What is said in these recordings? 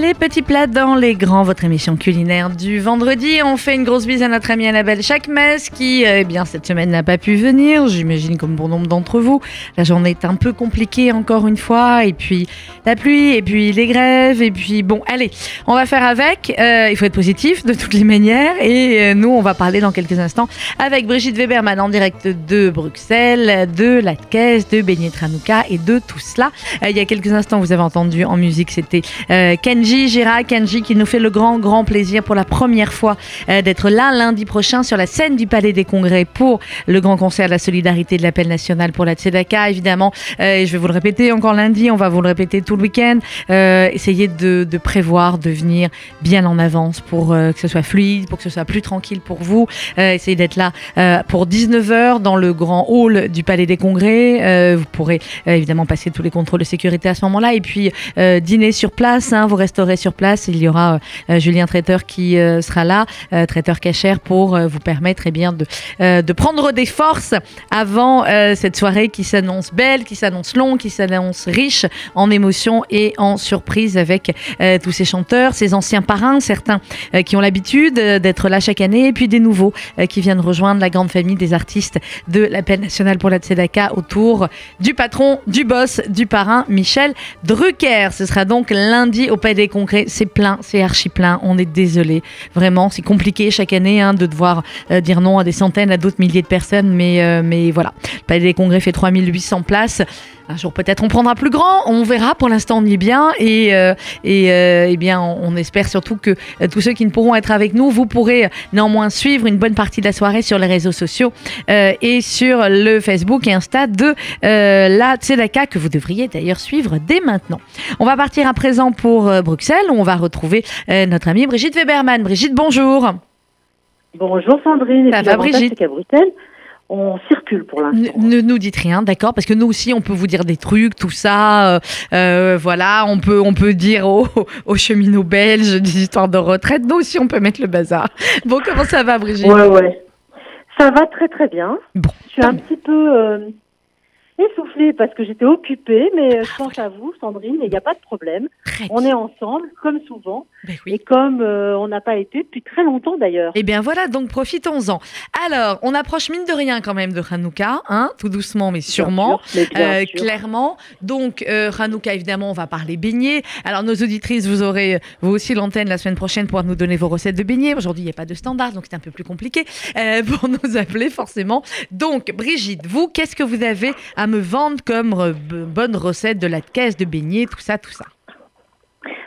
Les petits plats dans les grands, votre émission culinaire du vendredi. On fait une grosse bise à notre amie Annabelle Chakmes qui, euh, eh bien, cette semaine n'a pas pu venir. J'imagine comme bon nombre d'entre vous. La journée est un peu compliquée encore une fois. Et puis la pluie, et puis les grèves, et puis bon, allez, on va faire avec. Euh, il faut être positif de toutes les manières. Et euh, nous, on va parler dans quelques instants avec Brigitte Weberman en direct de Bruxelles, de la caisse, de Beignet Tranouka et de tout cela. il y a quelques instants, vous avez entendu en musique, c'était Kenji Gira, Kenji qui nous fait le grand, grand plaisir pour la première fois euh, d'être là lundi prochain sur la scène du Palais des Congrès pour le grand concert de la solidarité de l'appel national pour la Tzedaka, évidemment. Euh, je vais vous le répéter encore lundi, on va vous le répéter tout le week-end. Euh, essayez de, prévoir, de venir bien en avance pour que ce soit fluide, pour que ce soit plus tranquille pour vous. essayez d'être là pour 19h dans le grand hall du Palais des Congrès. vous pourrez évidemment passer tous les contrôles de sécurité à ce moment-là et puis dîner sur place. Hein, vous sur place. Il y aura euh, Julien Traiteur qui euh, sera là, euh, traiteur cachère, pour vous permettre eh bien, de, de prendre des forces avant cette soirée qui s'annonce belle, qui s'annonce longue, qui s'annonce riche en émotions et en surprises avec tous ces chanteurs, ces anciens parrains, certains qui ont l'habitude d'être là chaque année, et puis des nouveaux qui viennent rejoindre la grande famille des artistes de l'appel national pour la Tzedaka autour du patron, du boss, du parrain Michel Drucker. Ce sera donc lundi au Palais des Congrès. C'est plein, c'est archi plein. On est désolé. Vraiment, c'est compliqué chaque année hein, de devoir euh, dire non à des centaines, à d'autres milliers de personnes. Mais, euh, mais voilà, le Palais des Congrès fait 3800 places. Un jour peut-être on prendra plus grand, on verra. Pour l'instant on y est bien et, euh, et, eh bien on, espère surtout que tous ceux qui ne pourront être avec nous, vous pourrez néanmoins suivre une bonne partie de la soirée sur les réseaux sociaux et sur le Facebook et Insta de la Tzedaka que vous devriez d'ailleurs suivre dès maintenant. On va partir à présent pour Bruxelles où on va retrouver notre amie Brigitte Weberman. Brigitte, bonjour. Bonjour Sandrine. Ça va Brigitte Bruxelles, on circule pour l'instant. Ne nous dites rien, d'accord Parce que nous aussi, on peut vous dire des trucs, tout ça. Euh, euh, voilà, on peut, on peut dire aux, aux, cheminots belges des histoires de retraite. Nous aussi, on peut mettre le bazar. Bon, comment ça va, Brigitte? Ouais, ouais. Ça va très, très bien. Bon. Je suis un petit peu euh, essoufflée parce que j'étais occupée, mais euh, je pense à vous, Sandrine, il n'y a pas de problème. On est ensemble, comme souvent, ben et comme euh, on n'a pas été depuis très longtemps d'ailleurs. Eh bien voilà, donc profitons-en. Alors, on approche mine de rien quand même de Hanouka, hein, tout doucement mais sûrement, euh, clairement. Donc Hanouka, évidemment, on va parler beignets. Alors nos auditrices, vous aurez vous aussi l'antenne la semaine prochaine pour nous donner vos recettes de beignets. Aujourd'hui, il n'y a pas de standard, donc c'est un peu plus compliqué pour nous appeler forcément. Donc Brigitte, vous, qu'est-ce que vous avez à me vendre comme euh, bonne recette de la caisse de beignets, tout ça, tout ça?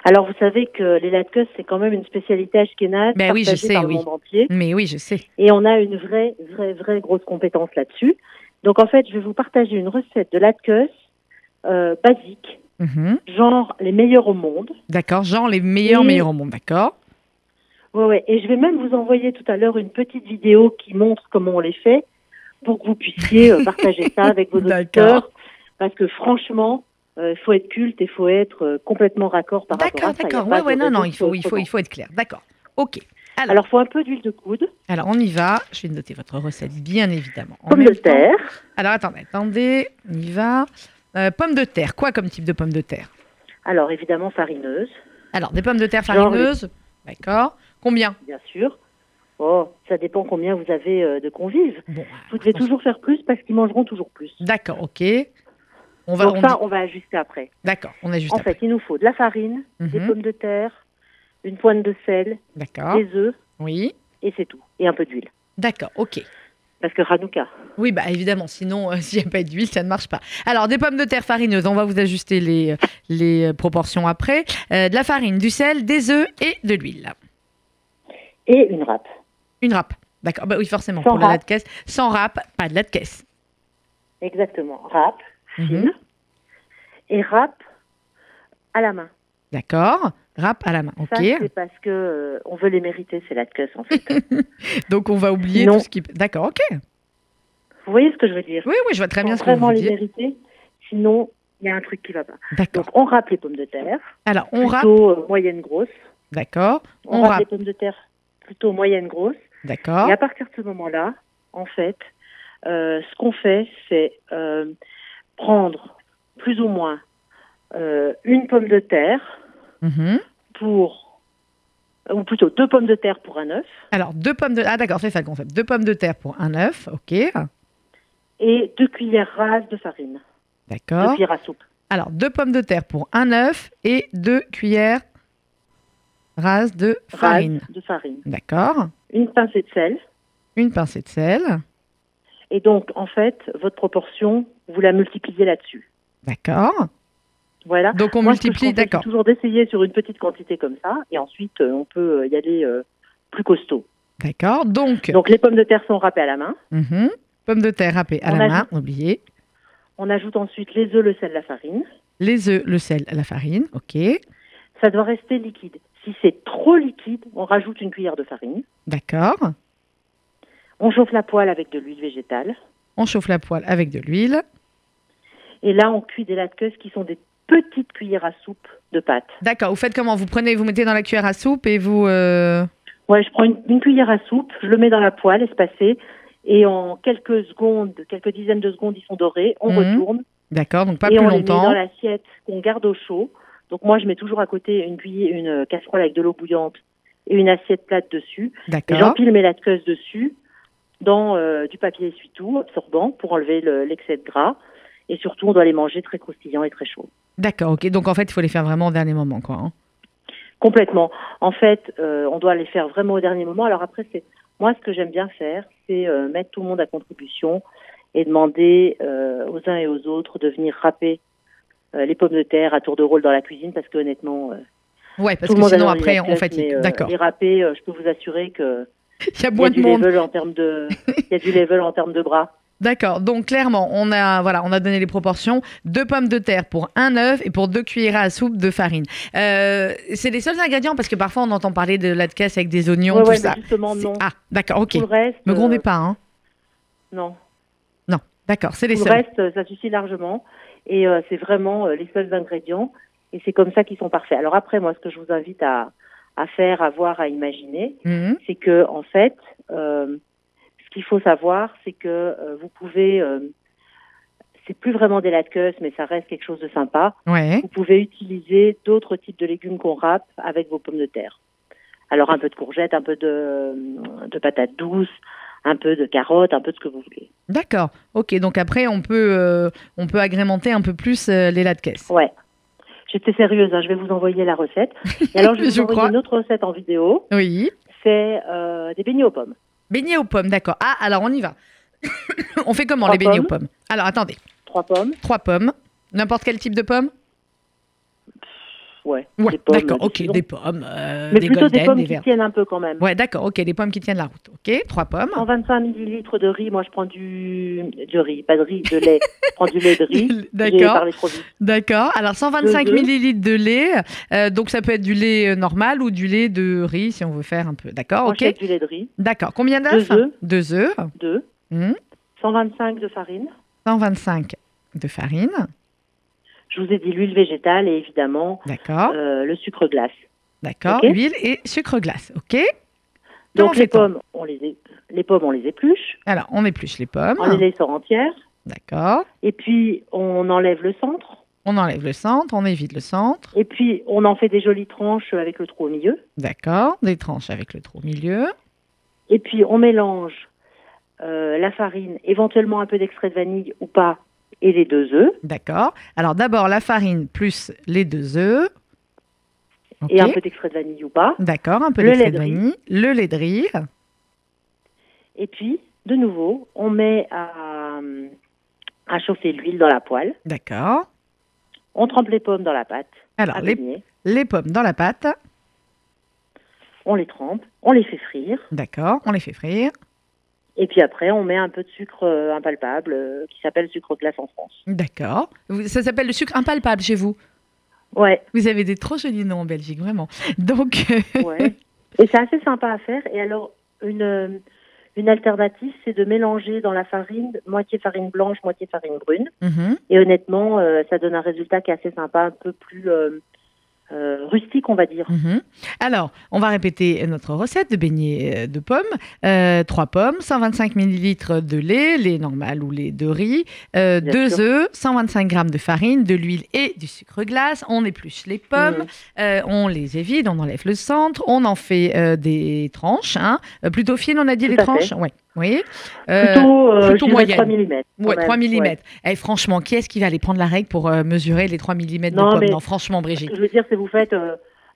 Alors, vous savez que les latkes, c'est quand même une spécialité ashkénaze ben oui, je sais, par le monde entier. Mais oui, je sais. Et on a une vraie, vraie, vraie grosse compétence là-dessus. Donc, en fait, je vais vous partager une recette de latkes euh, basique, mhm. genre les meilleurs au monde. D'accord, genre les meilleurs, meilleurs au monde, d'accord. Oui, ouais. Et je vais même vous envoyer tout à l'heure une petite vidéo qui montre comment on les fait pour que vous puissiez euh, partager ça avec vos auditeurs. Parce que franchement, il euh, faut être culte et il faut être euh, complètement raccord par rapport à ça. D'accord, d'accord. Ouais, ouais, non, non, il faut, il, faut, il faut être clair. D'accord. OK. Alors, il faut un peu d'huile de coude. Alors, on y va. Je vais noter votre recette, bien évidemment. Pomme de terre. Alors, attendez, attendez. On y va. pomme de terre. Quoi comme type de pomme de terre? Alors, évidemment, farineuse. Alors, des pommes de terre farineuses? D'accord. Combien? Bien sûr. Oh, ça dépend combien vous avez euh, de convives. vous devez toujours faire plus parce qu'ils mangeront toujours plus. D'accord, ok. On va, Donc ça, on va ajuster après. D'accord, on ajuste En fait, il nous faut de la farine, des mhm. pommes de terre, une pointe de sel, des œufs. Oui. Et c'est tout. Et un peu d'huile. D'accord, ok. Parce que Hanouka. Oui, bah évidemment, sinon, euh, s'il n'y a pas d'huile, ça ne marche pas. Alors, des pommes de terre farineuses, on va vous ajuster les, les proportions après. Euh, de la farine, du sel, des œufs et de l'huile. Et une râpe. Une râpe. D'accord. Bah oui, forcément, pour la de caisse. Sans râpe, pas de la de caisse. Exactement. Râpe. Fine. Et râpe à la main. D'accord. Râpe à la main. Ok. Ça, c'est parce que euh, on veut les mériter, c'est la caisse, en fait. Donc, on va oublier tout ce qui. D'accord, ok. Vous voyez ce que je veux dire? Oui, oui, je vois très bien ce que vous voulez dire. vraiment les mériter, sinon, il y a un truc qui va pas. D'accord. Donc, on râpe les pommes de terre. Alors, on râpe. Plutôt euh, moyenne grosse. D'accord. On, râpe les pommes de terre plutôt moyenne grosse. D'accord. Et à partir de ce moment-là, en fait, euh, ce qu'on fait, c'est prendre plus ou moins euh, une pomme de terre, mhm. pour, ou plutôt deux pommes de terre pour un œuf. Alors, deux pommes de... Ah d'accord, c'est ça le concept. Deux pommes de terre pour un œuf, ok. Et deux cuillères rases de farine. D'accord. Deux cuillères à soupe. Alors, deux pommes de terre pour un œuf et deux cuillères rases de farine. Rases de farine. D'accord. Une pincée de sel. Une pincée de sel. Et donc, en fait, votre proportion, vous la multipliez là-dessus. D'accord. Voilà. Donc on Moi, multiplie, d'accord. toujours d'essayer sur une petite quantité comme ça, et ensuite euh, on peut euh, y aller euh, plus costaud. D'accord. Donc, Donc les pommes de terre sont râpées à la main. mhm. pommes de terre râpées à On la ajoute- main, oubliez. On ajoute ensuite les œufs, le sel, la farine. Les œufs, le sel, la farine, ok. Ça doit rester liquide. Si c'est trop liquide, on rajoute une cuillère de farine. D'accord. On chauffe la poêle avec de l'huile végétale. On chauffe la poêle avec de l'huile. Et là, on cuit des latkes qui sont des petites cuillères à soupe de pâte. D'accord. Vous faites comment? Vous prenez, vous mettez dans la cuillère à soupe et vous. euh, Ouais, je prends une, une cuillère à soupe, je le mets dans la poêle espacée, et en quelques secondes, quelques dizaines de secondes, ils sont dorés. On Mhm. retourne D'accord. Donc pas et plus on les met longtemps. dans l'assiette qu'on garde au chaud. Donc moi, je mets toujours à côté une cuillère, une casserole avec de l'eau bouillante et une assiette plate dessus. Et D'accord. j'empile mes latkes dessus dans euh, du papier essuie-tout absorbant pour enlever le- l'excès de gras. Et surtout, on doit les manger très croustillants et très chauds. D'accord. Ok. Donc en fait, il faut les faire vraiment au dernier moment, quoi. hein. Complètement. En fait, euh, on doit les faire vraiment au dernier moment. Alors après, c'est moi ce que j'aime bien faire, c'est euh, mettre tout le monde à contribution et demander aux uns et aux autres de venir râper les pommes de terre à tour de rôle dans la cuisine parce que honnêtement, Ouais, parce tout le que monde sinon après on fatigue. D'accord. Les râper, je peux vous assurer que Il y a moins de du monde. level en termes de, il y a du level en termes de bras. D'accord. Donc clairement, on a voilà, on a donné les proportions. Deux pommes de terre pour un œuf et pour deux cuillères à soupe de farine. Euh, c'est les seuls ingrédients parce que parfois on entend parler de la caisse avec des oignons, Ouais, tout ouais, ça. justement non. Ah, d'accord. Ok. Tout le reste, Me grondez euh, pas, hein. non. Non. D'accord. C'est les Tout le seuls. reste, euh, ça suffit largement. Et euh, c'est vraiment les seuls ingrédients. Et c'est comme ça qu'ils sont parfaits. Alors après, moi, ce que je vous invite à, à faire, à voir, à imaginer, Mhm. c'est que en fait, euh, ce qu'il faut savoir, c'est que euh, vous pouvez, euh, c'est plus vraiment des latkes, mais ça reste quelque chose de sympa. Ouais. Vous pouvez utiliser d'autres types de légumes qu'on râpe avec vos pommes de terre. Alors un peu de courgettes, un peu de, de patates douces, un peu de carottes, un peu de ce que vous voulez. D'accord. Ok. Donc après, on peut on peut agrémenter un peu plus les latkes. Ouais. J'étais sérieuse, hein, je vais vous envoyer la recette. Et alors, je vais Je vous envoyer crois. une autre recette en vidéo. Oui. C'est euh, des beignets aux pommes. Beignets aux pommes. D'accord. Ah, alors on y va. on fait comment Trois les beignets aux pommes. pommes? Alors attendez. Trois pommes. Trois pommes. N'importe quel type de pommes? Ouais. Ouais. des pommes, D'accord. Ok. Des pommes. euh, Mais des plutôt golden, des pommes des qui tiennent un peu quand même. Ouais, d'accord. Ok. Des pommes qui tiennent la route. Ok. Trois pommes. 125 millilitres de riz. Moi, je prends du de riz, pas de riz, de lait. je prends du lait de riz. D'accord. D'accord. Alors 125 Deux œufs. millilitres de lait. euh, donc ça peut être du lait euh, normal ou du lait de riz si on veut faire un peu. D'accord. Ok. du lait de riz. D'accord. Combien d'œufs? Deux œufs. Deux œufs. Deux. Hmm. 125 de farine. 125 de farine. Je vous ai dit l'huile végétale et évidemment euh, le sucre glace. D'accord. ok. Huile et sucre glace. Ok. Comment Donc les pommes, on les, é- les pommes, on les épluche, Alors on épluche les pommes. on les laisse entières, D'accord. et puis on enlève le centre, On enlève le centre, on évite le centre. et puis on en fait des jolies tranches avec le trou au milieu, D'accord. Des tranches avec le trou au milieu. et puis on mélange euh, la farine, éventuellement un peu d'extrait de vanille ou pas, et les deux œufs, D'accord. Alors d'abord la farine plus les deux œufs. Et un peu d'extrait de vanille ou pas, D'accord. Un peu d'extrait de vanille. Le lait de riz. et puis de nouveau on met à, à chauffer l'huile dans la poêle, D'accord. on trempe les pommes dans la pâte, Alors les, les pommes dans la pâte. on les trempe, on les fait frire, D'accord. On les fait frire. Et puis après on met un peu de sucre euh, impalpable euh, qui s'appelle sucre glace en France. D'accord. Ça s'appelle le sucre impalpable chez vous? Ouais. Vous avez des trop jolis noms en Belgique, vraiment. Donc, Ouais. Et c'est assez sympa à faire. Et alors, une, euh, une alternative, c'est de mélanger dans la farine, moitié farine blanche, moitié farine brune. mhm. Et honnêtement, euh, ça donne un résultat qui est assez sympa, un peu plus, euh, euh, rustique, on va dire. Mhm. Alors, on va répéter notre recette de beignets euh, de pommes. Euh, 3 pommes, 125 ml de lait, lait normal ou lait de riz, 2 œufs, 125 g de farine, de l'huile et du sucre glace. On épluche les pommes, mhm. on les évite, on enlève le centre, on en fait des tranches, hein. plutôt fines, on a dit les tranches? Oui. Oui. plutôt, plutôt 3 mm. Ouais, 3 mm. Et franchement, qui est-ce qui va aller prendre la règle pour mesurer les 3 mm de pommes Non, franchement, Brigitte. Je veux dire, c'est vous faites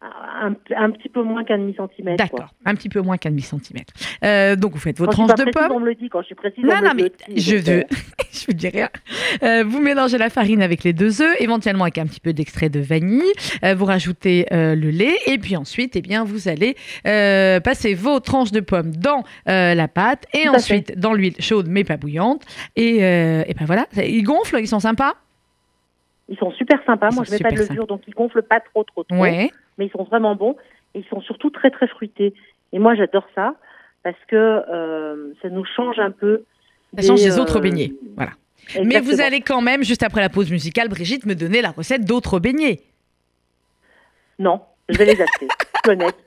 euh, un, petit peu moins qu'un demi-centimètre. D'accord, un petit peu moins qu'un demi-centimètre. Euh, donc vous faites vos tranches de pommes. On me le dit, quand je suis précise, non, non, mais je veux, je vous dis rien. Euh, vous mélangez la farine avec les deux œufs, éventuellement avec un petit peu d'extrait de vanille. vous rajoutez le lait et puis ensuite, eh bien, vous allez passer vos tranches de pommes dans la pâte et ensuite dans l'huile chaude mais pas bouillante. Et, et ben voilà, ils gonflent, ils sont sympas. Ils sont super sympas. Moi, je mets pas de levure, donc ils gonflent pas trop, trop, trop. Mais ils sont vraiment bons. Et ils sont surtout très, très fruités. Et moi, j'adore ça parce que euh, ça nous change un peu. Ça change des autres euh, beignets. Voilà. Mais vous allez quand même, juste après la pause musicale, Brigitte, me donner la recette d'autres beignets. Non, je vais les acheter. honnête.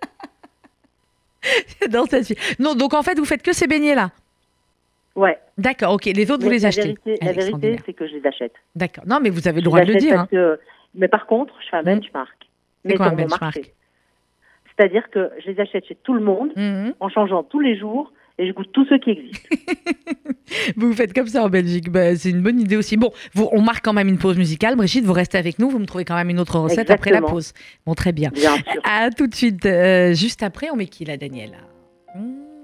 Non, donc en fait, vous faites que ces beignets-là Ouais. D'accord, ok. Les autres, vous les achetez La vérité, c'est que je les achète. D'accord. Non, mais vous avez le droit de le dire. Hein. Mais par contre, je fais un mmh. benchmark. C'est quoi un benchmark C'est-à-dire que je les achète chez tout le monde, mmh. en changeant tous les jours, et je goûte tous ceux qui existent. vous faites comme ça en Belgique. Bah, c'est une bonne idée aussi. Bon, vous, on marque quand même une pause musicale. Brigitte, vous restez avec nous. Vous me trouvez quand même une autre recette après la pause. Bon, très bien. Bien sûr. À tout de suite. Euh, juste après, on met qui là, Daniela?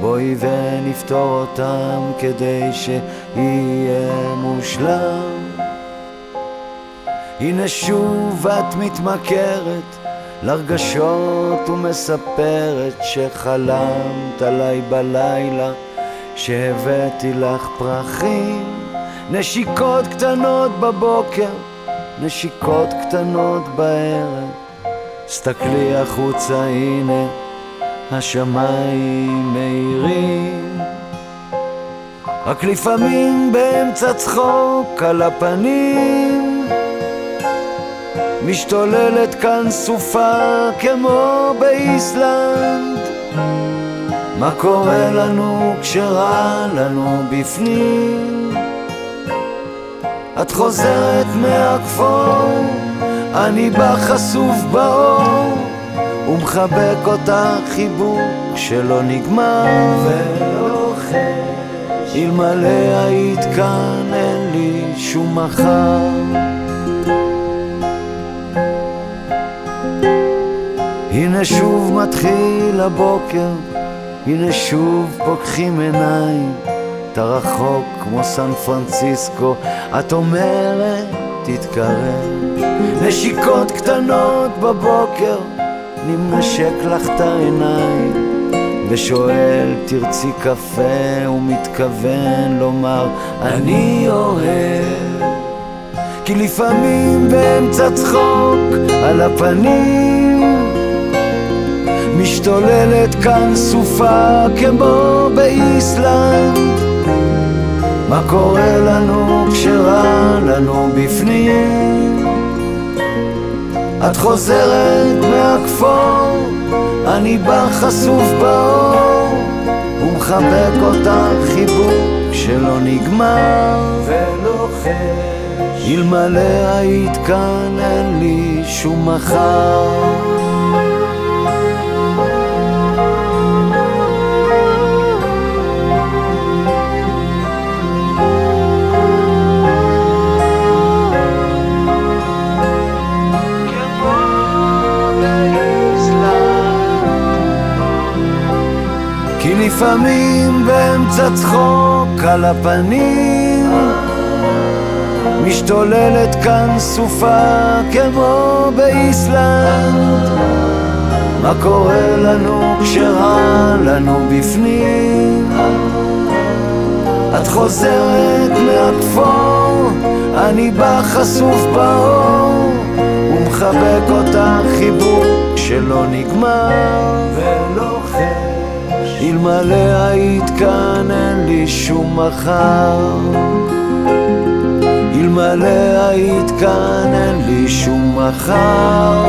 בואי ונפתור אותם כדי שיהיה מושלם. הנה שוב את מתמכרת לרגשות ומספרת שחלמת עליי בלילה שהבאתי לך פרחים. נשיקות קטנות בבוקר, נשיקות קטנות בערב. סתכלי החוצה הנה השמיים מאירים. רק לפעמים באמצע צחוק על הפנים. משתוללת כאן סופה כמו באיסלנד. מה קורה לנו כשרע לנו בפנים? את חוזרת מהכפור, אני בא חשוף באור ומחבק אותה חיבוק שלא נגמר. ולא חש אלמלא היית כאן אין לי שום מחר. הנה שוב מתחיל הבוקר, הנה שוב פוקחים עיניים, אתה רחוק כמו סן פרנסיסקו, את אומרת תתקרב, נשיקות קטנות בבוקר אני מנשק לך את העיניים ושואל תרצי קפה? ומתכוון לומר אני אוהב. כי לפעמים באמצע צחוק על הפנים משתוללת כאן סופה כמו באיסלנד. מה קורה לנו כשרע לנו בפנים את חוזרת מהכפור, אני בא חשוף באור, ומחבק אותך חיבוק שלא נגמר ולוחש. אלמלא היית כאן אין לי שום מחר. לפעמים באמצע צחוק על הפנים משתוללת כאן סופה כמו באיסלנד. מה קורה לנו כשרע לנו בפנים? את חוזרת מהכפור, אני בא חשוף באור ומחבק אותך חיבוק שלא נגמר אלמלא היית כאן אין לי שום מחר. אלמלא היית כאן אין לי שום מחר.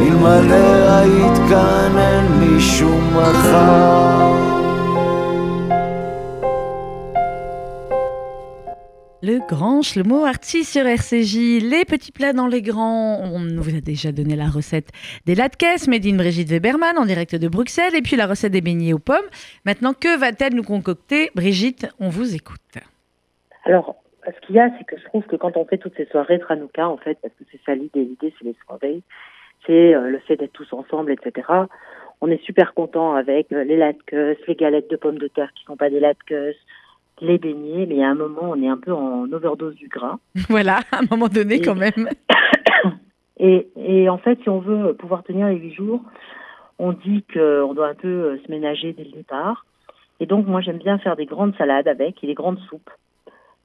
אלמלא היית כאן אין לי שום מחר Le grand Shlomo Arti sur RCJ, les petits plats dans les grands. On vous a déjà donné la recette des latkes, made in Brigitte Weberman en direct de Bruxelles, et puis la recette des beignets aux pommes. Maintenant, que va-t-elle nous concocter? Brigitte, on vous écoute. Alors, ce qu'il y a, c'est que je trouve que quand on fait toutes ces soirées Tranouka, en fait, parce que c'est ça l'idée, l'idée c'est les soirées, c'est euh, le fait d'être tous ensemble, etc. On est super content avec euh, les latkes, les galettes de pommes de terre qui sont pas des latkes, les beignets, mais à un moment, on est un peu en overdose du gras. Voilà, à un moment donné quand même. et, et, en fait, si on veut pouvoir tenir les huit jours, on dit qu'on doit un peu euh, se ménager dès le départ. Et donc, moi, j'aime bien faire des grandes salades avec et des grandes soupes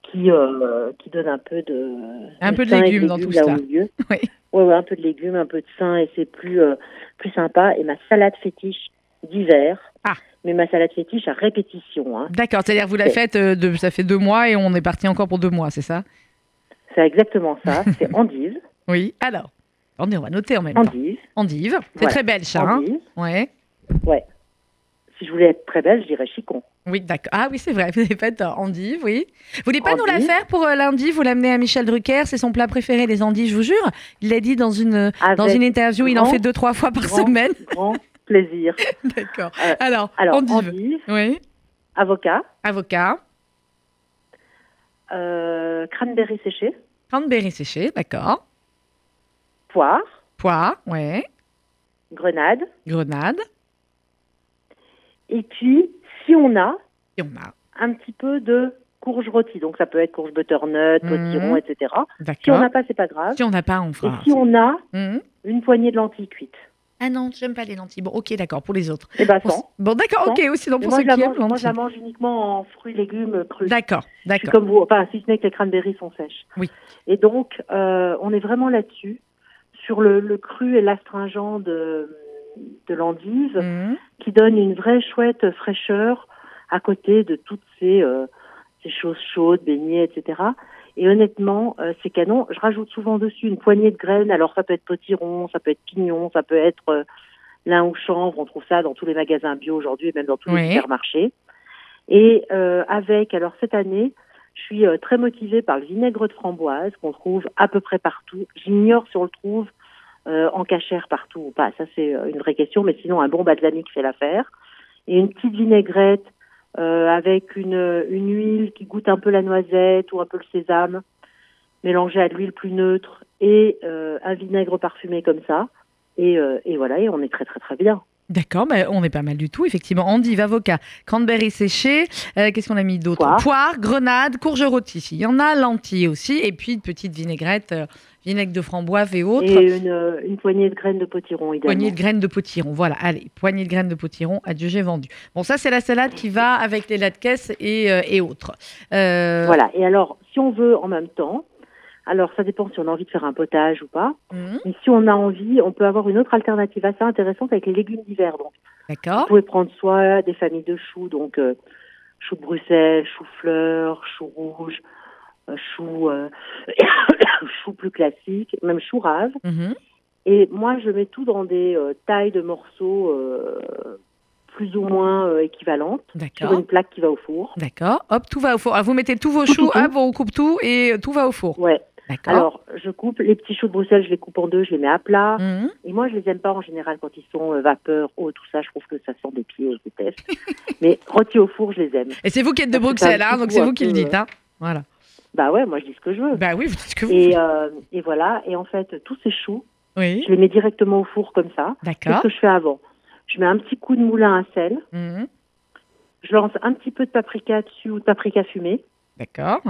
qui, euh, qui donnent un peu de... Un peu de légumes, dans tout ça. Oui. Ouais, ouais, un peu de légumes, un peu de sain, et c'est plus, euh, plus sympa. Et ma salade fétiche d'hiver, ah mais ma salade fétiche à répétition. Hein. D'accord, c'est-à-dire vous la faites, euh, de, ça fait deux mois et on est parti encore pour deux mois, c'est ça? C'est exactement ça, c'est endive. Oui, alors, on va noter en même endive. temps. Endive. C'est très belle, ça. Hein? Ouais. Ouais. Si je voulais être très belle, je dirais chicon. Oui, d'accord. Ah oui, c'est vrai, vous avez fait endive, oui. Vous voulez pas nous la faire pour euh, lundi? Vous l'amenez à Michel Drucker, c'est son plat préféré, les endives, je vous jure. Il l'a dit dans une, dans une interview, il en fait deux, trois fois par semaine plaisir. D'accord. Euh, alors, alors endive. Oui. Avocat. Avocat. Euh, cranberry séché. Cranberry séché, d'accord. Poire. Poire, ouais. Grenade. Grenade. Et puis, si on a, si on a. un petit peu de courge rôtie, donc ça peut être courge butternut, mmh. potiron, etc. Si on n'a pas, c'est pas grave. Si on n'a pas, on fera. Et si on a mmh. une poignée de lentilles cuites. Ah non, j'aime pas les lentilles. Bon, ok, d'accord, pour les autres. Eh ben, sans. Bon, d'accord, ok, aussi, donc pour moi, ceux qui aiment Moi, je la mange uniquement en fruits, légumes crus. D'accord, d'accord. comme vous, enfin, si ce n'est que les cranberries sont sèches. Oui. Et donc, euh, on est vraiment là-dessus, sur le, le cru et l'astringent de, de l'endive, mmh. qui donne une vraie chouette fraîcheur à côté de toutes ces, euh, ces choses chaudes, beignets, etc. Et honnêtement, euh, c'est canon. Je rajoute souvent dessus une poignée de graines. Alors ça peut être potiron, ça peut être pignon, ça peut être euh, lin ou chanvre. On trouve ça dans tous les magasins bio aujourd'hui et même dans tous les supermarchés. Et euh, avec, alors cette année, je suis euh, très motivée par le vinaigre de framboise qu'on trouve à peu près partout. J'ignore si on le trouve euh, en cachère partout ou pas. Ça c'est une vraie question, mais sinon un bon balsamique fait l'affaire. Et une petite vinaigrette euh, avec une, une huile qui goûte un peu la noisette ou un peu le sésame, mélangée à de l'huile plus neutre et euh, un vinaigre parfumé comme ça. Et, euh, et, voilà, et on est très très très bien. D'accord, mais on est pas mal du tout, effectivement. Endive, avocat, cranberry séché, qu'est-ce qu'on a mis d'autre? Poire. Poire, grenade, courge rôtie. Il y en a, lentilles aussi, et puis une petite vinaigrette vinaigre de framboise et autres. Et une, une, poignée de graines de potiron, également. Poignée de graines de potiron, voilà. Allez, poignée de graines de potiron, adieu, j'ai vendu. Bon, ça, c'est la salade qui va avec les latkes et, euh, et autres. Euh... Voilà, et alors, si on veut en même temps, alors ça dépend si on a envie de faire un potage ou pas. Mmh. Mais si on a envie, on peut avoir une autre alternative assez intéressante avec les légumes d'hiver. D'accord. Vous pouvez prendre soit des familles de choux, donc euh, choux de Bruxelles, choux-fleurs, choux rouges, chou, euh, chou plus classique, même chou rave. Mhm. Et moi, je mets tout dans des euh, tailles de morceaux euh, plus ou moins équivalentes sur une plaque qui va au four. D'accord. Hop, tout va au four. Ah, vous mettez tous vos choux, hop, on coupe tout et tout va au four. Ouais. Alors, je coupe les petits choux de Bruxelles, je les coupe en deux, je les mets à plat. Mhm. Et moi, je les aime pas en général quand ils sont vapeur, eau, tout ça. Je trouve que ça sent des pieds, je déteste. Mais rôtis au four, je les aime. Et c'est vous qui êtes de Bruxelles, hein, donc c'est vous qui le dites. Hein voilà. Bah ouais, moi je dis ce que je veux. Bah oui, vous dites ce que vous et, euh, et voilà, et en fait, tous ces choux, oui. je les mets directement au four comme ça. D'accord. Qu'est-ce que je fais avant Je mets un petit coup de moulin à sel. Mhm. Je lance un petit peu de paprika dessus ou de paprika fumé. D'accord.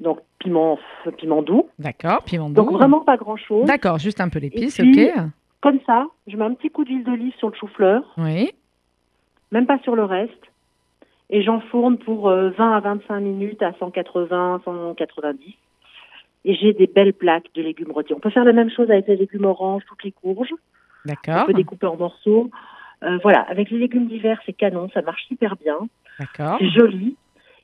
Donc piment, piment doux. D'accord, piment doux. Donc vraiment pas grand-chose. D'accord, juste un peu d'épices, ok. Comme ça, je mets un petit coup d'huile d'olive sur le chou-fleur. Oui. Même pas sur le reste. Et j'enfourne pour 20 euh, à 25 minutes à 180, 190. Et j'ai des belles plaques de légumes rôtis. On peut faire la même chose avec les légumes oranges, toutes les courges. D'accord. On peut découper en morceaux. Euh, voilà, avec les légumes d'hiver, c'est canon, ça marche super bien. D'accord. C'est joli.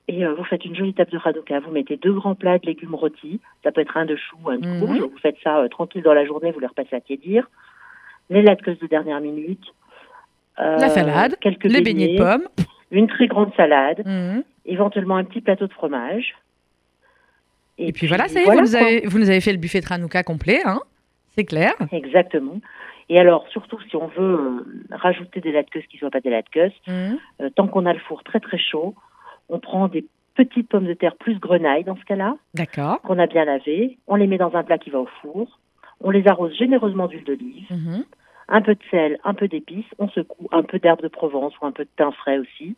Et euh, vous faites une jolie table de radoka. Vous mettez deux grands plats de légumes rôtis. Ça peut être un de chou, un de mhm. courge. Vous faites ça euh, tranquille dans la journée, vous les repassez à tiédir. Les latkes de dernière minute. la salade. Quelques les beignets, de pommes. Une très grande salade. Mhm. Éventuellement un petit plateau de fromage. Et, puis, voilà, ça y est, vous, nous avez, vous, nous avez, fait le buffet Tranouka complet, hein c'est clair. Exactement. Et alors, surtout, si on veut euh, rajouter des latkes qui ne soient pas des latkes, mmh. euh, tant qu'on a le four très très chaud, on prend des petites pommes de terre plus grenaille dans ce cas-là. D'accord. Qu'on a bien lavé. On les met dans un plat qui va au four. On les arrose généreusement d'huile d'olive. Mmh. Un peu de sel, un peu d'épices. On secoue un peu d'herbe de Provence ou un peu de thym frais aussi.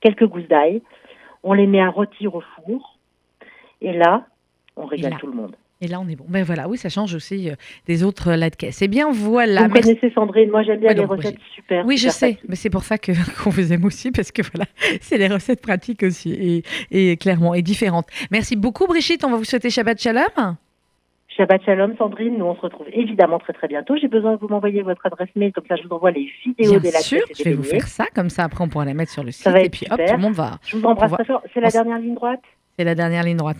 Quelques gousses d'ail. On les met à rôtir au four. Et là, on régale tout le monde. Et là, on est bon. Ben voilà, oui, ça change aussi euh, des autres caisse. Eh bien, voilà. Vous connaissez Sandrine, moi j'aime bien les recettes super. Oui, je sais, mais c'est pour ça que qu'on vous aime aussi, parce que voilà, c'est les recettes pratiques aussi, et, et, clairement, et différentes. Merci beaucoup, Brigitte. On va vous souhaiter Shabbat Shalom. Shabbat Shalom, Sandrine. Nous, on se retrouve évidemment très très bientôt. J'ai besoin que vous m'envoyiez votre adresse mail, comme ça je vous envoie les vidéos des Bien sûr, je vais vous faire ça, comme ça après on pourra la mettre sur le site, et puis hop, tout le monde va. Je vous embrasse très fort. C'est la dernière ligne droite c'est la dernière ligne droite.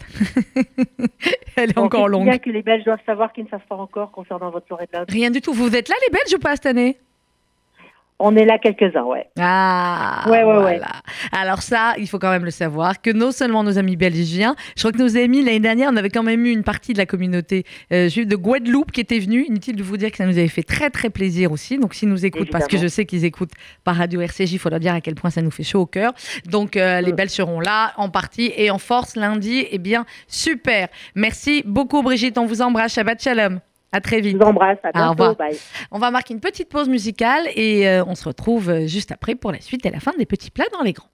Elle est encore longue. A que les Belges doivent savoir qu'ils ne savent pas encore concernant votre soirée de Rien du tout. Vous êtes là, les Belges, ou pas cette année? On est là quelques-uns, ouais. Ah, ouais, ouais, ouais. Alors ça, il faut quand même le savoir, que non seulement nos amis belgiens, je crois que nos amis, l'année dernière, on avait quand même eu une partie de la communauté euh, juive de Guadeloupe qui était venue. Inutile de vous dire que ça nous avait fait très, très plaisir aussi. Donc, s'ils nous écoutent, parce que je sais qu'ils écoutent par Radio RCJ, il faut leur dire à quel point ça nous fait chaud au cœur. Donc, euh, les Belges seront là, en partie et en force lundi. Eh bien, super. Merci beaucoup, Brigitte. On vous embrasse. Shabbat Shalom. À très vite. Je vous embrasse. À bientôt. Bye. On va marquer une petite pause musicale et euh, on se retrouve euh, juste après pour la suite et la fin des petits plats dans les grands.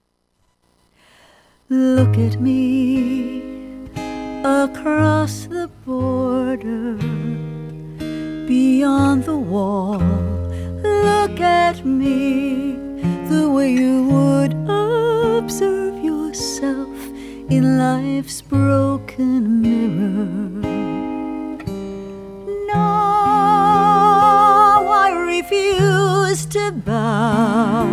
Look at me across the border, beyond the wall. Look at me the way you would observe yourself in life's broken mirror. Bow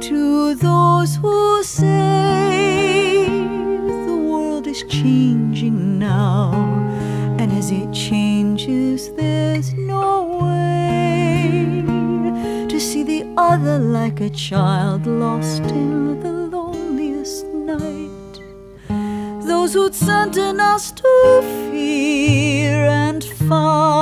to those who say the world is changing now, and as it changes, there's no way to see the other like a child lost in the loneliest night. Those who'd sentence us to fear and fight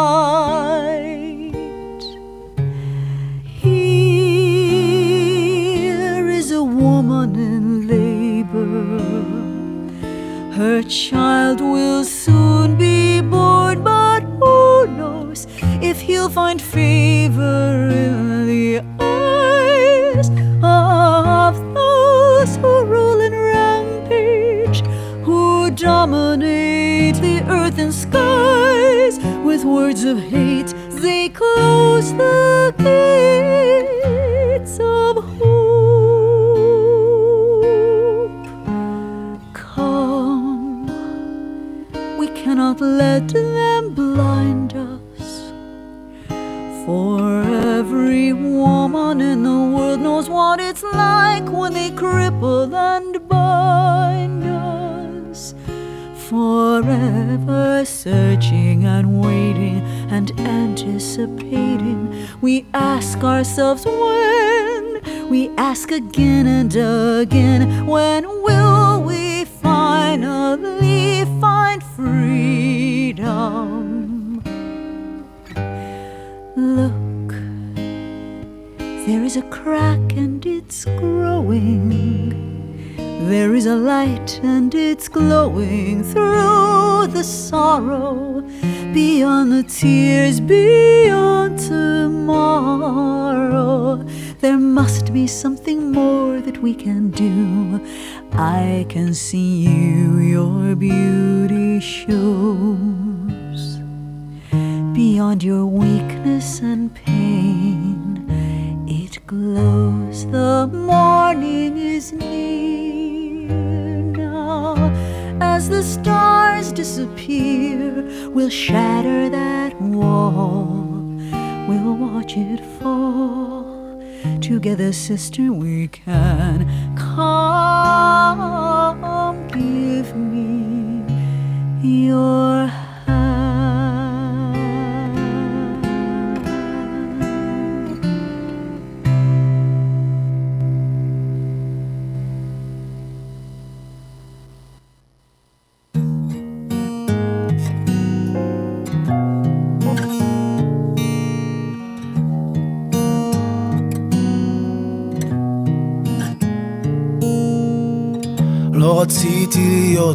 child will soon be born, but who knows if he'll find favor in the eyes of those who rule and rampage, who dominate the earth and skies with words of hate. They close the gates they cripple and bind us. Forever searching and waiting and anticipating, we ask ourselves when, we ask again and again, when will we finally find freedom. There is a crack and it's growing. There is a light and it's glowing through the sorrow, beyond the tears, beyond tomorrow. There must be something more that we can do I can see you, your beauty shows beyond your weakness and pain. Glows, the morning is near now. As the stars disappear, we'll shatter that wall, we'll watch it fall. Together, sister, we can come.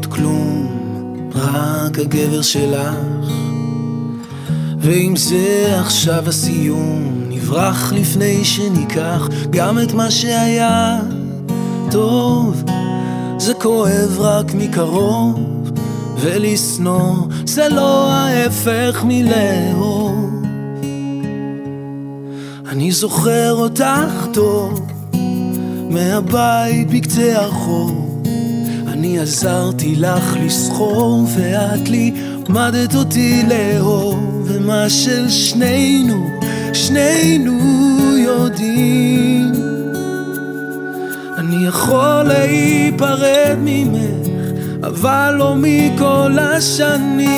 להיות כלום, רק הגבר שלך. ואם זה עכשיו הסיום, נברח לפני שניקח גם את מה שהיה טוב. זה כואב רק מקרוב, ולשנוא זה לא ההפך מלאהוב. אני זוכר אותך טוב, מהבית בקצה הרחוב. אני עזרתי לך לסחור ואת לימדת אותי לאהוב ומה של שנינו, שנינו יודעים. אני יכול להיפרד ממך אבל לא מכל השנים.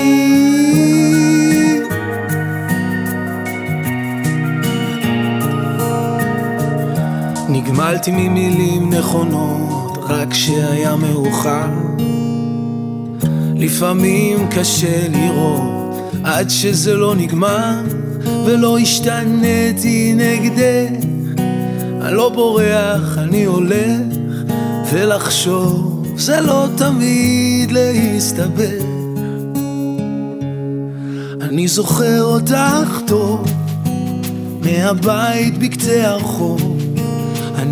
נגמלתי ממילים נכונות רק כשהיה מאוחר. לפעמים קשה לראות עד שזה לא נגמר ולא השתנתי נגדך. אני לא בורח, אני הולך ולחשוב זה לא תמיד להסתבך. אני זוכר אותך טוב מהבית בקצה הרחוב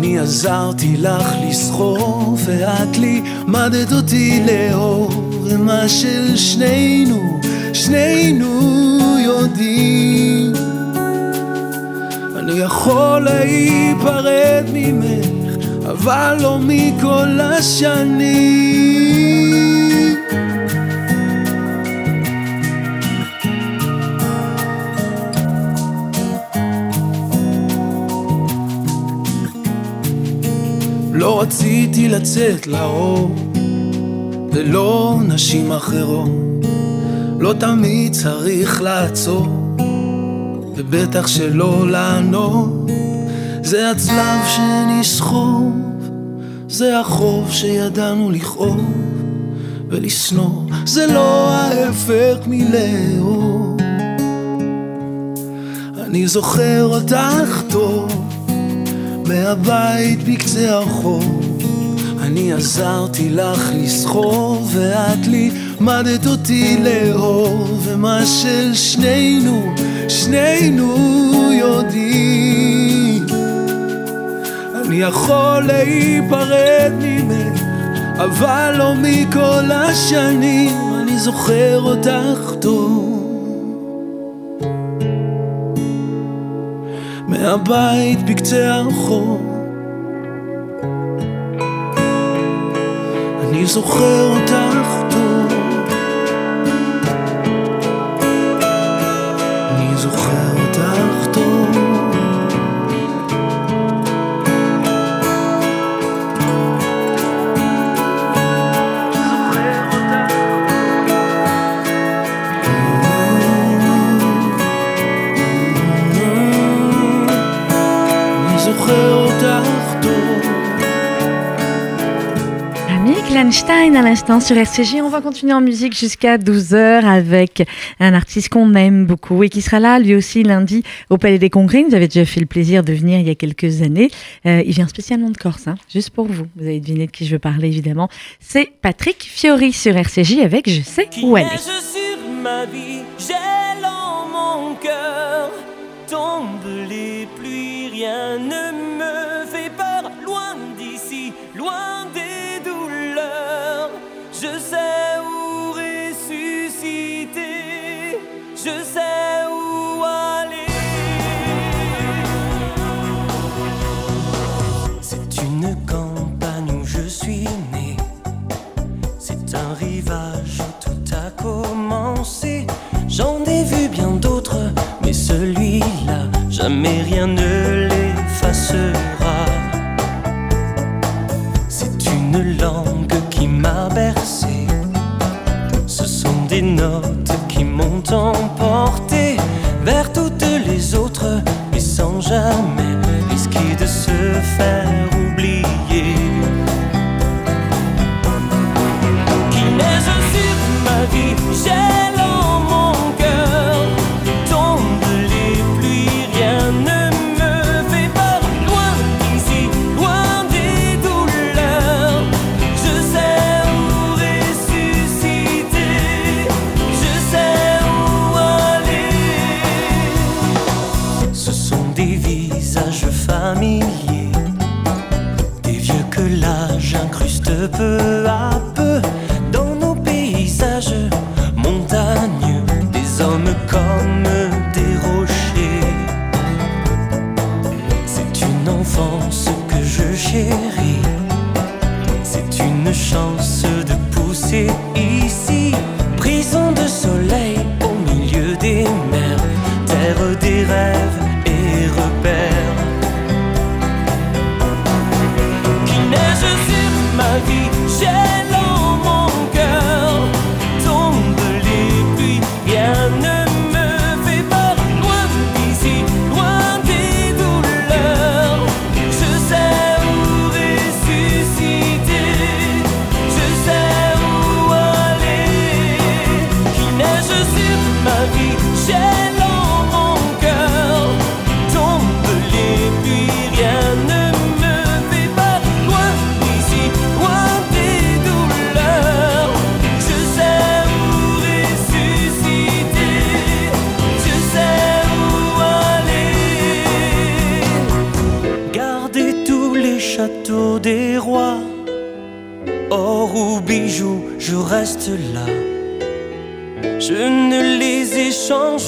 אני עזרתי לך לסחור ואת לימדת אותי לאהוב ומה של שנינו, שנינו יודעים. אני יכול להיפרד ממך אבל לא מכל השנים רציתי לצאת לאור, ולא נשים אחרות. לא תמיד צריך לעצור, ובטח שלא לענות. זה הצלב שנסחוב, זה החוב שידענו לכאוב, ולשנוא זה לא ההפך מלאהוב. אני זוכר אותך טוב מהבית בקצה הרחוב. אני עזרתי לך לסחוב ואת לימדת אותי לאהוב. ומה של שנינו, שנינו יודעים אני יכול להיפרד ממך אבל לא מכל השנים. אני זוכר אותך טוב מהבית בקצה הרחוב. אני זוכר אותך Einstein à l'instant sur RCJ. On va continuer en musique jusqu'à 12h avec un artiste qu'on aime beaucoup et qui sera là lui aussi lundi au Palais des Congrès. Vous avez déjà fait le plaisir de venir il y a quelques années. Euh, il vient spécialement de Corse, hein, juste pour vous. Vous avez deviné de qui je veux parler évidemment. C'est Patrick Fiori sur RCJ avec Je sais où elle est. sur ma vie, j'ai mon cœur, tombe les pluies, rien ne une campagne où je suis né. C'est un rivage où tout a commencé. J'en ai vu bien d'autres, mais celui-là, jamais rien ne l'effacera. C'est une langue qui m'a bercé. Ce sont des notes qui m'ont emporté vers toutes les autres sans jamais risquer de se faire oublier.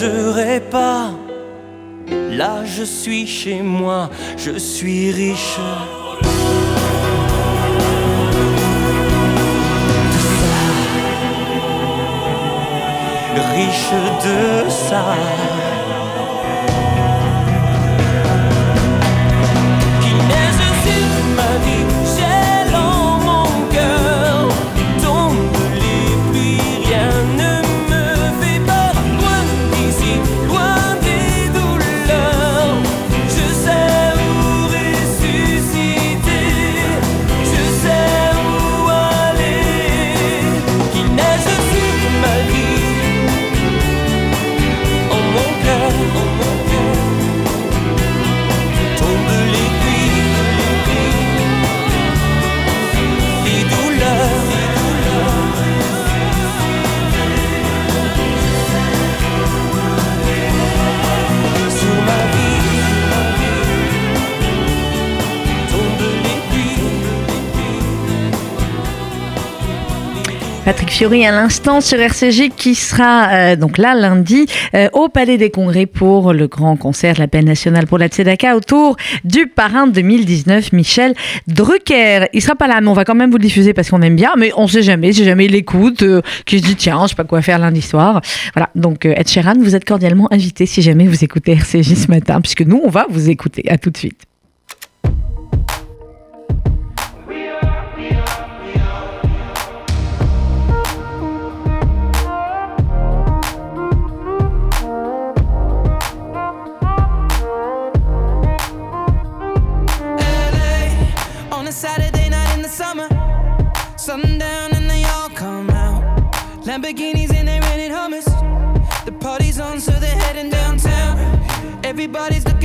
Échangerai pas. Là, je suis chez moi, je suis riche. Riche de ça. Patrick Fiori à l'instant sur RCJ qui sera euh, donc là lundi euh, au Palais des Congrès pour le grand concert de la paix nationale pour la Tzedaka autour du parrain 2019 Michel Drucker. Il sera pas là mais on va quand même vous le diffuser parce qu'on aime bien mais on sait jamais, si jamais il l'écoute, euh, qui se dit tiens je sais pas quoi faire lundi soir. Voilà donc euh, Ed Sheeran vous êtes cordialement invité si jamais vous écoutez RCJ ce matin puisque nous on va vous écouter. À tout de suite. Lamborghinis and they rented hummus. The party's on, so they're heading downtown. Everybody's looking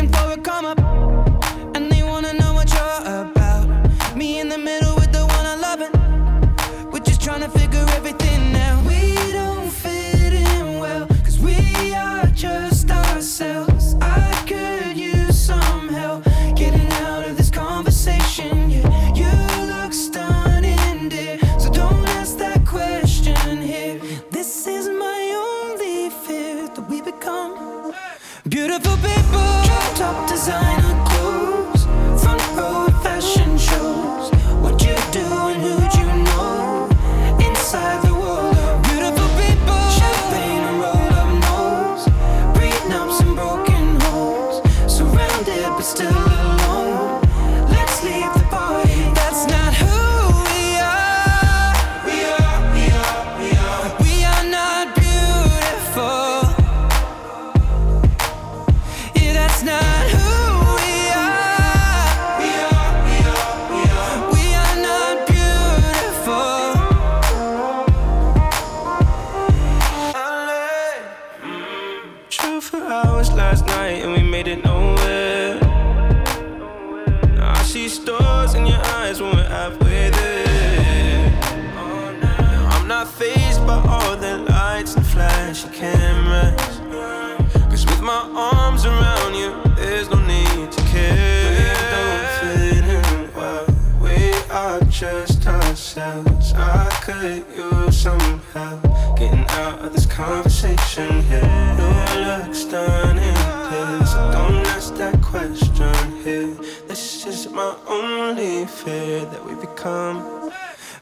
arms around you, there's no need to care. We don't fit in well, we are just ourselves. I could use some help getting out of this conversation here. Your looks done in this. Don't ask that question here. This is my only fear that we become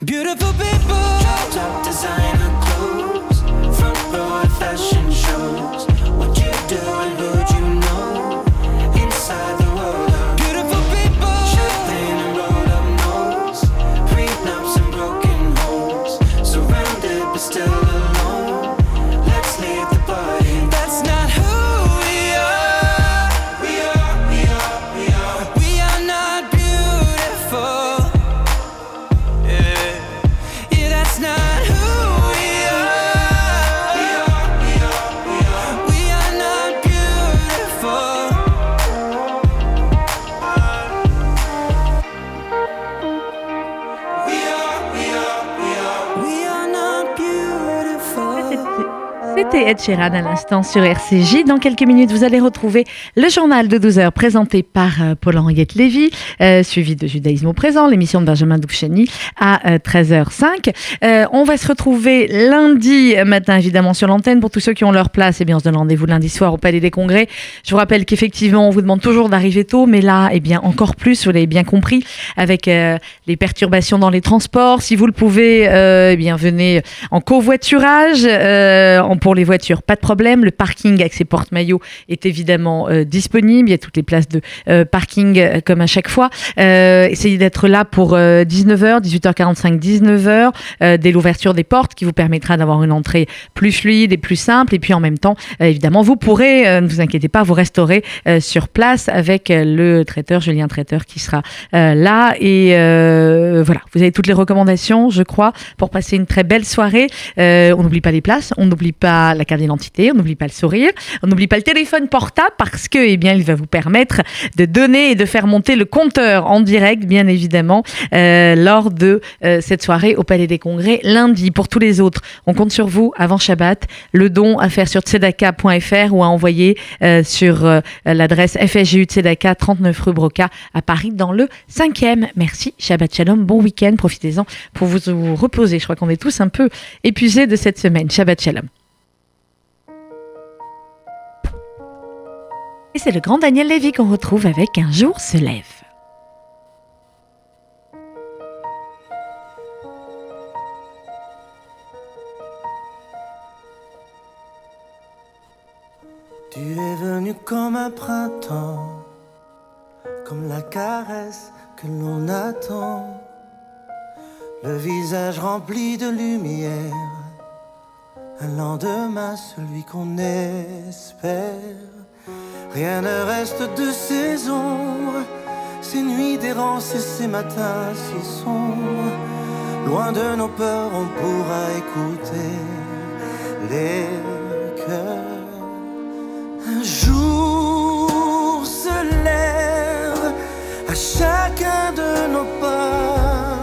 beautiful people. Drop top designer clothes, front row fashion shows. C'était Ed Sheeran à l'instant sur RCJ. Dans quelques minutes, vous allez retrouver le journal de 12 heures présenté par euh, Paul-Henriette Lévy, euh, suivi de Judaïsme au présent, l'émission de Benjamin Doufcheni à euh, 13h05. Euh, on va se retrouver lundi matin, évidemment, sur l'antenne. Pour tous ceux qui ont leur place, eh bien, on se donne rendez-vous lundi soir au Palais des Congrès. Je vous rappelle qu'effectivement, on vous demande toujours d'arriver tôt, mais là, eh bien, encore plus, vous l'avez bien compris, avec les perturbations dans les transports. Si vous le pouvez, eh bien, venez en covoiturage, pour les voitures, pas de problème. Le parking avec ses porte-maillots est évidemment euh, disponible. Il y a toutes les places de euh, parking euh, comme à chaque fois. Essayez d'être là pour 19h, 18h45, 19h, euh, dès l'ouverture des portes qui vous permettra d'avoir une entrée plus fluide et plus simple. Et puis en même temps, évidemment, vous pourrez, ne vous inquiétez pas, vous restaurer sur place avec le traiteur, Julien Traiteur, qui sera là. Et voilà, vous avez toutes les recommandations, je crois, pour passer une très belle soirée. On n'oublie pas les places, on n'oublie pas la carte d'identité, on n'oublie pas le sourire, on n'oublie pas le téléphone portable parce que, eh bien, il va vous permettre de donner et de faire monter le compteur en direct, bien évidemment, euh, lors de euh, cette soirée au Palais des Congrès lundi. Pour tous les autres, on compte sur vous avant Shabbat. Le don à faire sur tzedaka.fr ou à envoyer euh, sur euh, l'adresse FSGU Tzedaka 39 rue Broca à Paris dans le 5e. Merci, Shabbat Shalom, bon week-end, profitez-en pour vous, vous reposer. Je crois qu'on est tous un peu épuisés de cette semaine. Shabbat Shalom. Et c'est le grand Daniel Lévy qu'on retrouve avec Un jour se lève. Tu es venu comme un printemps, comme la caresse que l'on attend, le visage rempli de lumière, un lendemain celui qu'on espère. Rien ne reste de ces ombres, ces nuits d'errance et ces matins si sombres. Loin de nos peurs, on pourra écouter les cœurs. Un jour se lève à chacun de nos pas,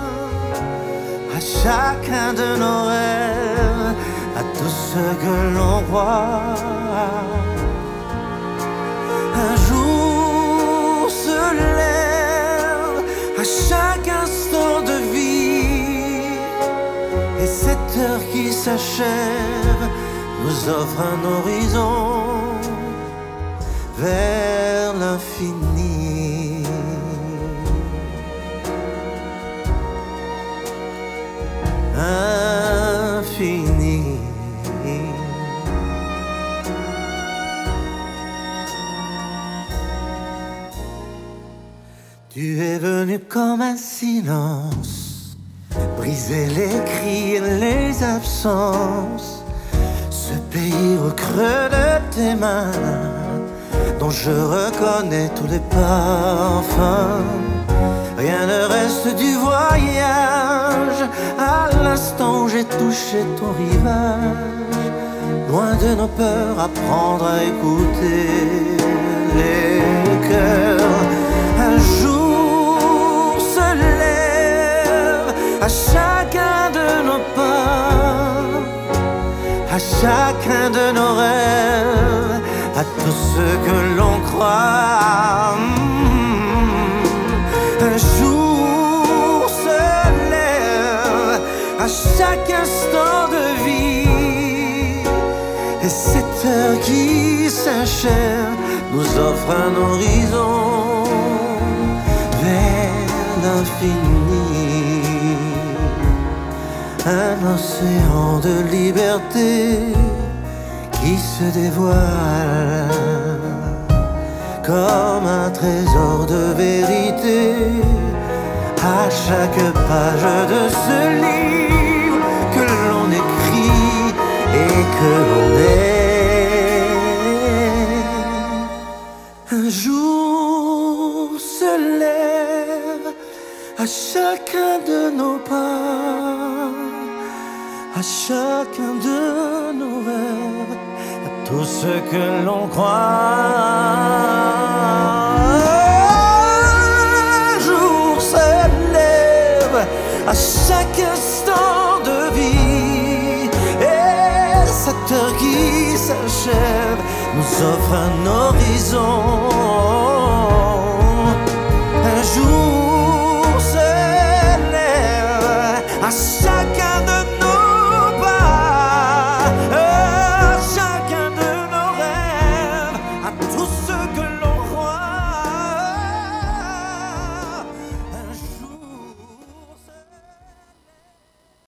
à chacun de nos rêves, à tout ce que l'on voit. S'achève nous offre un horizon vers l'infini. Ce pays au creux de tes mains, dont je reconnais tous les parfums. Rien ne reste du voyage, à l'instant où j'ai touché ton rivage, loin de nos peurs, apprendre à écouter les cœurs. Chacun de nos rêves, à tout ce que l'on croit. Un jour se lève à chaque instant de vie. Et cette heure qui s'achève nous offre un horizon vers l'infini. Un océan de liberté qui se dévoile comme un trésor de vérité à chaque page de ce livre que l'on écrit et que l'on est. Un jour se lève à chacun de nos pas, chacun de nos rêves, à tout ce que l'on croit. à chaque instant de vie. Et cette heure qui s'achève nous offre un horizon.